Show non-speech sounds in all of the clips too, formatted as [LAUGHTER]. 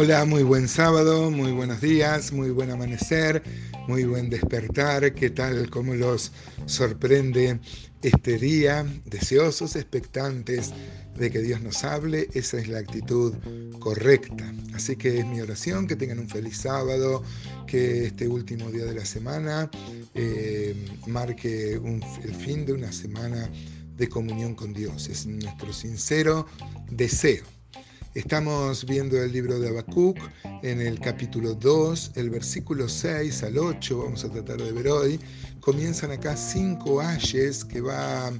Hola, muy buen sábado, muy buenos días, muy buen amanecer, muy buen despertar. ¿Qué tal? ¿Cómo los sorprende este día? Deseosos, expectantes de que Dios nos hable. Esa es la actitud correcta. Así que es mi oración, que tengan un feliz sábado, que este último día de la semana eh, marque el fin de una semana de comunión con Dios. Es nuestro sincero deseo. Estamos viendo el libro de Habacuc en el capítulo 2, el versículo 6 al 8, vamos a tratar de ver hoy. Comienzan acá cinco ayes que va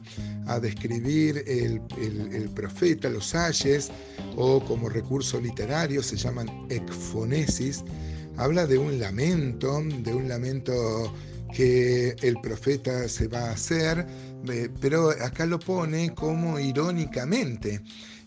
a describir el, profeta, los ayes, o como recurso literario se llaman ekfonesis. Habla de un lamento, de un lamento que el profeta se va a hacer, eh, pero acá lo pone como irónicamente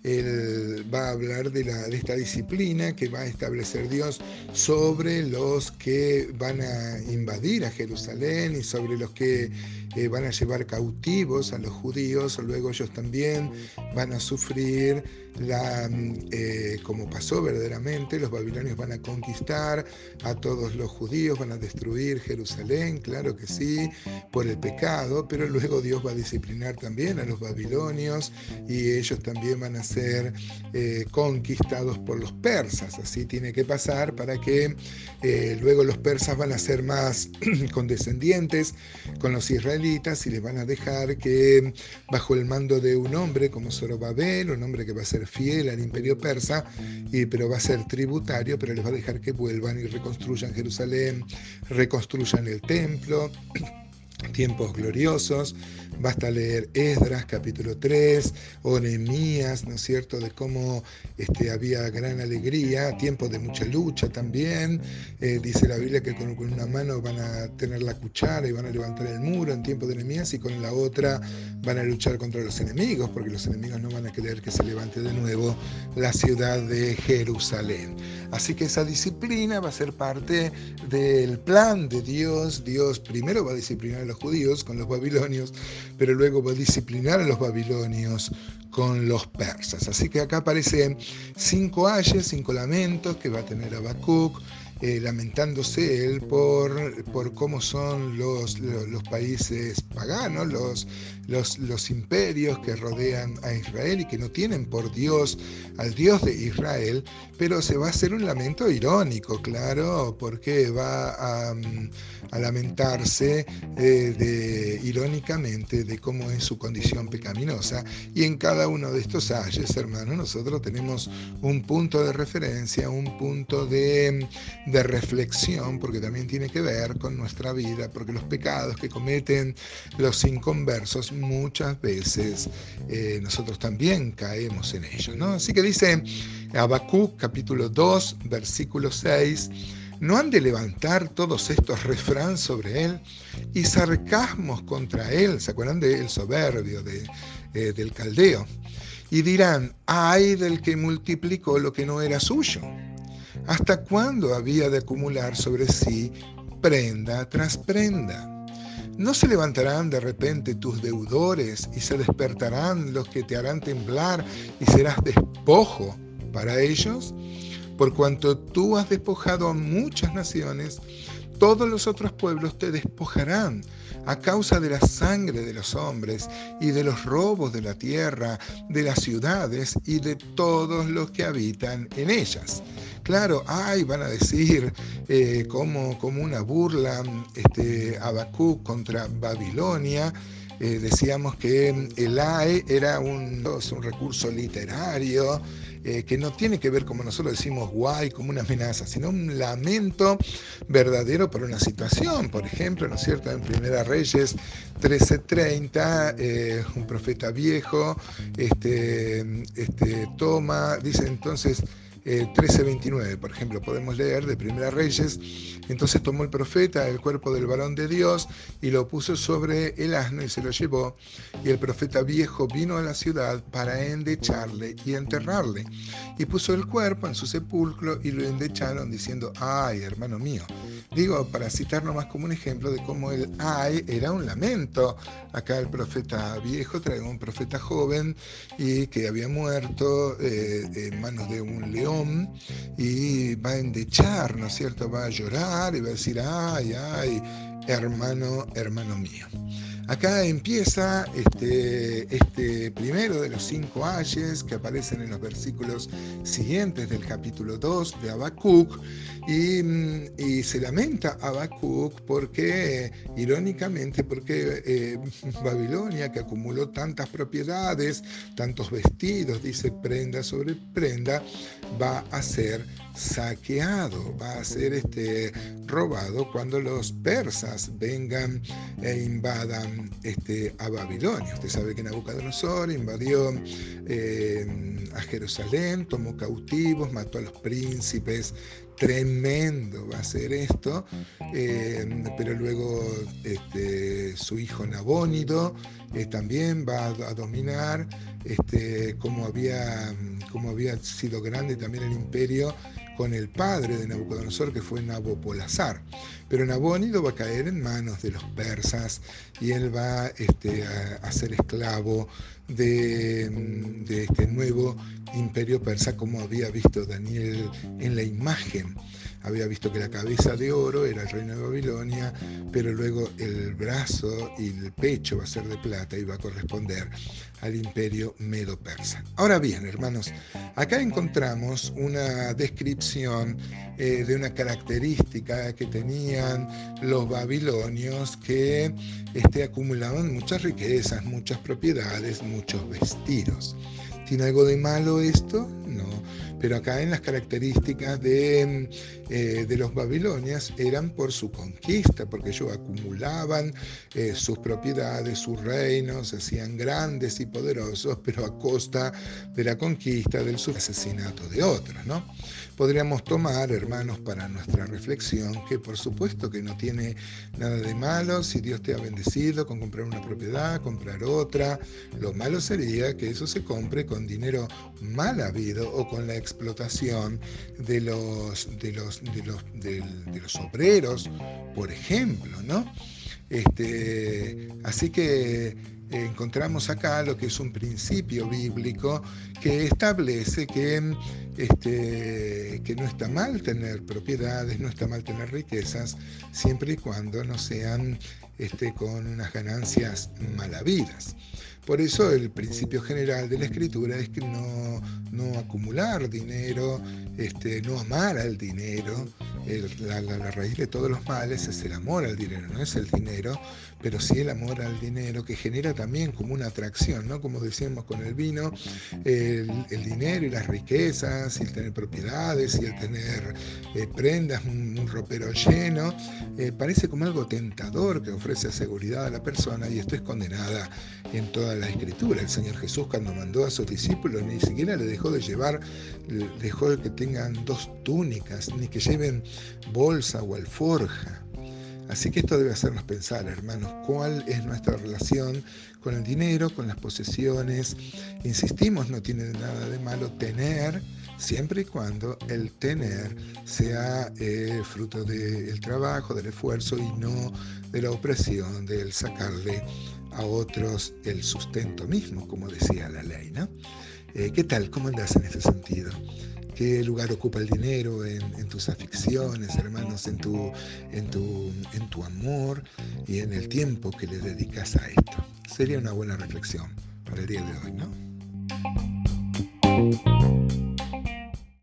él va a hablar de, la, de esta disciplina que va a establecer Dios sobre los que van a invadir a Jerusalén y sobre los que eh, van a llevar cautivos a los judíos, luego ellos también van a sufrir mm, eh, como pasó verdaderamente, los babilonios van a conquistar a todos los judíos, van a destruir Jerusalén, claro que sí, por el pecado, pero luego Dios va a disciplinar también a los babilonios y ellos también van a ser eh, conquistados por los persas, así tiene que pasar para que luego los persas van a ser más [CLEARS THROAT] condescendientes con los israelíes y les van a dejar que bajo el mando de un hombre como Zorobabel, un hombre que va a ser fiel al imperio persa, y, pero va a ser tributario, pero les va a dejar que vuelvan y reconstruyan Jerusalén, reconstruyan el templo tiempos gloriosos, basta leer Esdras capítulo 3 o Nehemías, ¿no es cierto?, de cómo este, había gran alegría, tiempos de mucha lucha también, eh, dice la Biblia que con, una mano van a tener la cuchara y van a levantar el muro en tiempos de Nehemías y con la otra van a luchar contra los enemigos, porque los enemigos no van a querer que se levante de nuevo la ciudad de Jerusalén. Así que esa disciplina va a ser parte del plan de Dios, Dios primero va a disciplinar los judíos con los babilonios, pero luego va a disciplinar a los babilonios con los persas. Así que acá aparecen cinco ayes, cinco lamentos que va a tener Habacuc, eh, lamentándose él por, por cómo son los, los, países paganos, los, los, los, imperios que rodean a Israel y que no tienen por Dios al Dios de Israel, pero se va a hacer un lamento irónico, claro, porque va a, a lamentarse eh, de, irónicamente de cómo es su condición pecaminosa. Y en cada uno de estos ayes, hermanos, nosotros tenemos un punto de referencia, un punto de de reflexión, porque también tiene que ver con nuestra vida, porque los pecados que cometen los inconversos muchas veces eh, nosotros también caemos en ellos. ¿no? Así que dice Habacuc capítulo 2, versículo 6, ¿no han de levantar todos estos refranes sobre él y sarcasmos contra él? ¿Se acuerdan del soberbio, de, eh, del caldeo? Y dirán, ay del que multiplicó lo que no era suyo ¿Hasta cuándo había de acumular sobre sí prenda tras prenda? ¿No se levantarán de repente tus deudores y se despertarán los que te harán temblar y serás despojo para ellos? Por cuanto tú has despojado a muchas naciones, todos los otros pueblos te despojarán a causa de la sangre de los hombres y de los robos de la tierra, de las ciudades y de todos los que habitan en ellas. Claro, ay, van a decir eh, como, como, una burla este, Habacuc contra Babilonia. Eh, decíamos que el AE era un, un recurso literario eh, que no tiene que ver, como nosotros decimos, guay, como una amenaza, sino un lamento verdadero por una situación. Por ejemplo, ¿no es cierto? En Primera Reyes 13:30, un profeta viejo este, este, toma, dice entonces, 13:29, eh, por ejemplo, podemos leer de Primera Reyes, entonces tomó el profeta el cuerpo del varón de Dios y lo puso sobre el asno y se lo llevó, y el profeta viejo vino a la ciudad para endecharle y enterrarle, y puso el cuerpo en su sepulcro y lo endecharon diciendo, ay, hermano mío. Digo, para citar nomás como un ejemplo de cómo el ay era un lamento. Acá el profeta viejo trae un profeta joven y que había muerto eh, en manos de un león Y va a endechar, ¿no es cierto? Va a llorar y va a decir, ay, ay, hermano, hermano mío. Acá empieza este, este primero de los cinco ayes que aparecen en los versículos siguientes del capítulo 2 de Habacuc y, y se lamenta Habacuc porque, irónicamente, porque eh, [LAUGHS] Babilonia, que acumuló tantas propiedades, tantos vestidos, dice prenda sobre prenda, va a ser saqueado, va a ser este, robado cuando los persas vengan e invadan este, a Babilonia. Usted sabe que Nabucodonosor invadió eh, a Jerusalén, tomó cautivos, mató a los príncipes, tremendo va a ser esto, eh, pero luego este, su hijo Nabónido eh, también va a, dominar, este, como, había, como había sido grande también el imperio con el padre de Nabucodonosor, que fue Nabopolazar. Pero Nabónido va a caer en manos de los persas y él va este, a, ser esclavo de, de este nuevo imperio persa, como había visto Daniel en la imagen había visto que la cabeza de oro era el reino de Babilonia, pero luego el brazo y el pecho va a ser de plata y va a corresponder al imperio medo-persa. Ahora bien, hermanos, acá encontramos una descripción eh, de una característica que tenían los babilonios que este, acumulaban muchas riquezas, muchas propiedades, muchos vestidos. ¿Tiene algo de malo esto? Pero acá en las características de, eh, de los babilonias eran por su conquista, porque ellos acumulaban eh, sus propiedades, sus reinos, se hacían grandes y poderosos, pero a costa de la conquista, del asesinato de otros. ¿no? Podríamos tomar, hermanos, para nuestra reflexión, que por supuesto que no tiene nada de malo si Dios te ha bendecido con comprar una propiedad, comprar otra. Lo malo sería que eso se compre con dinero mal habido o con la explotación de los, de los, de los, de, los obreros, por ejemplo, ¿no? Este, así que encontramos acá lo que es un principio bíblico que establece que, este, que no está mal tener propiedades, no está mal tener riquezas, siempre y cuando no sean este, con unas ganancias malavidas. Por eso el principio general de la escritura es que no, no acumular dinero, este, no amar al dinero. la, raíz de todos los males es el amor al dinero, no es el dinero, pero sí el amor al dinero que genera también como una atracción, ¿no? Como decíamos con el vino, el, dinero y las riquezas, y el tener propiedades y el tener eh, prendas, un, ropero lleno, eh, parece como algo tentador que ofrece seguridad a la persona y esto es condenada en toda la escritura. El Señor Jesús cuando mandó a sus discípulos ni siquiera le dejó de llevar, dejó que tengan dos túnicas, ni que lleven bolsa o alforja. Así que esto debe hacernos pensar, hermanos, cuál es nuestra relación con el dinero, con las posesiones. Insistimos, no tiene nada de malo tener, siempre y cuando el tener sea eh, fruto del trabajo, del esfuerzo y no de la opresión, del sacarle a otros el sustento mismo, como decía la ley. ¿no? Eh, ¿Qué tal? ¿Cómo andas en ese sentido? ¿Qué lugar ocupa el dinero en, tus aficiones, hermanos, en tu, en, tu, en tu amor y en el tiempo que le dedicas a esto? Sería una buena reflexión para el día de hoy, ¿no?